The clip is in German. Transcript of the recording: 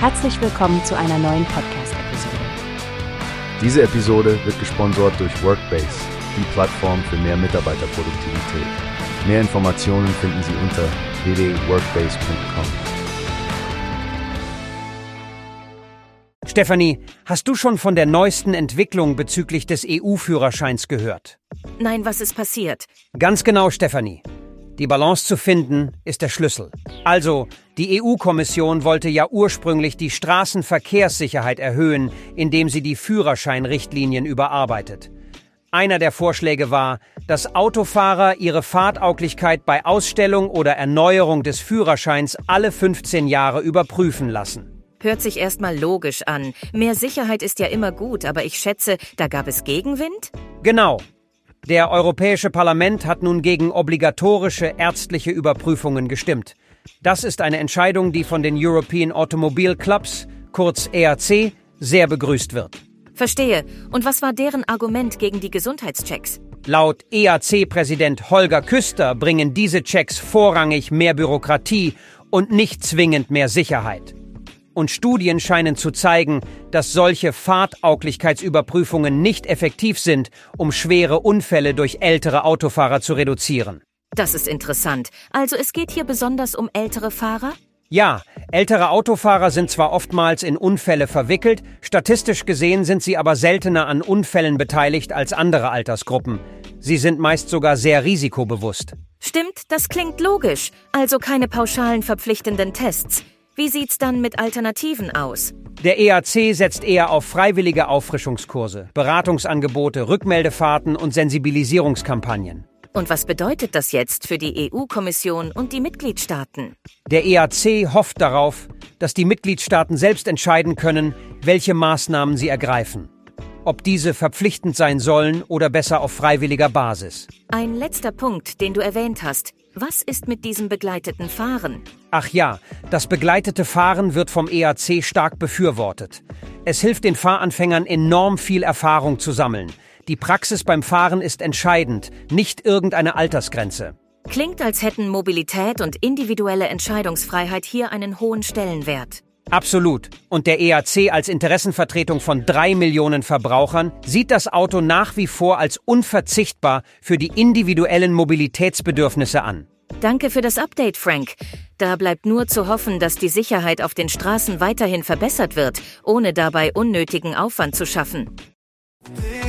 Herzlich willkommen zu einer neuen Podcast-Episode. Diese Episode wird gesponsert durch Workbase, die Plattform für mehr Mitarbeiterproduktivität. Mehr Informationen finden Sie unter www.workbase.com. Stefanie, hast du schon von der neuesten Entwicklung bezüglich des EU-Führerscheins gehört? Nein, was ist passiert? Ganz genau, Stefanie. Die Balance zu finden ist der Schlüssel. Also, die EU-Kommission wollte ja ursprünglich die Straßenverkehrssicherheit erhöhen, indem sie die Führerscheinrichtlinien überarbeitet. Einer der Vorschläge war, dass Autofahrer ihre Fahrtauglichkeit bei Ausstellung oder Erneuerung des Führerscheins alle 15 Jahre überprüfen lassen. Hört sich erstmal logisch an. Mehr Sicherheit ist ja immer gut, aber ich schätze, da gab es Gegenwind? Genau. Der Europäische Parlament hat nun gegen obligatorische ärztliche Überprüfungen gestimmt. Das ist eine Entscheidung, die von den European Automobile Clubs, kurz ERC, sehr begrüßt wird. Verstehe. Und was war deren Argument gegen die Gesundheitschecks? Laut EAC-Präsident Holger Küster bringen diese Checks vorrangig mehr Bürokratie und nicht zwingend mehr Sicherheit. Und Studien scheinen zu zeigen, dass solche Fahrtauglichkeitsüberprüfungen nicht effektiv sind, um schwere Unfälle durch ältere Autofahrer zu reduzieren. Das ist interessant. Also es geht hier besonders um ältere Fahrer? Ja, ältere Autofahrer sind zwar oftmals in Unfälle verwickelt, statistisch gesehen sind sie aber seltener an Unfällen beteiligt als andere Altersgruppen. Sie sind meist sogar sehr risikobewusst. Stimmt, das klingt logisch. Also keine pauschalen verpflichtenden Tests. Wie sieht's dann mit Alternativen aus? Der EAC setzt eher auf freiwillige Auffrischungskurse, Beratungsangebote, Rückmeldefahrten und Sensibilisierungskampagnen. Und was bedeutet das jetzt für die EU-Kommission und die Mitgliedstaaten? Der EAC hofft darauf, dass die Mitgliedstaaten selbst entscheiden können, welche Maßnahmen sie ergreifen. Ob diese verpflichtend sein sollen oder besser auf freiwilliger Basis. Ein letzter Punkt, den du erwähnt hast. Was ist mit diesem begleiteten Fahren? Ach ja, das begleitete Fahren wird vom EAC stark befürwortet. Es hilft den Fahranfängern enorm viel Erfahrung zu sammeln. Die Praxis beim Fahren ist entscheidend, nicht irgendeine Altersgrenze. Klingt, als hätten Mobilität und individuelle Entscheidungsfreiheit hier einen hohen Stellenwert. Absolut. Und der EAC als Interessenvertretung von drei Millionen Verbrauchern sieht das Auto nach wie vor als unverzichtbar für die individuellen Mobilitätsbedürfnisse an. Danke für das Update, Frank. Da bleibt nur zu hoffen, dass die Sicherheit auf den Straßen weiterhin verbessert wird, ohne dabei unnötigen Aufwand zu schaffen.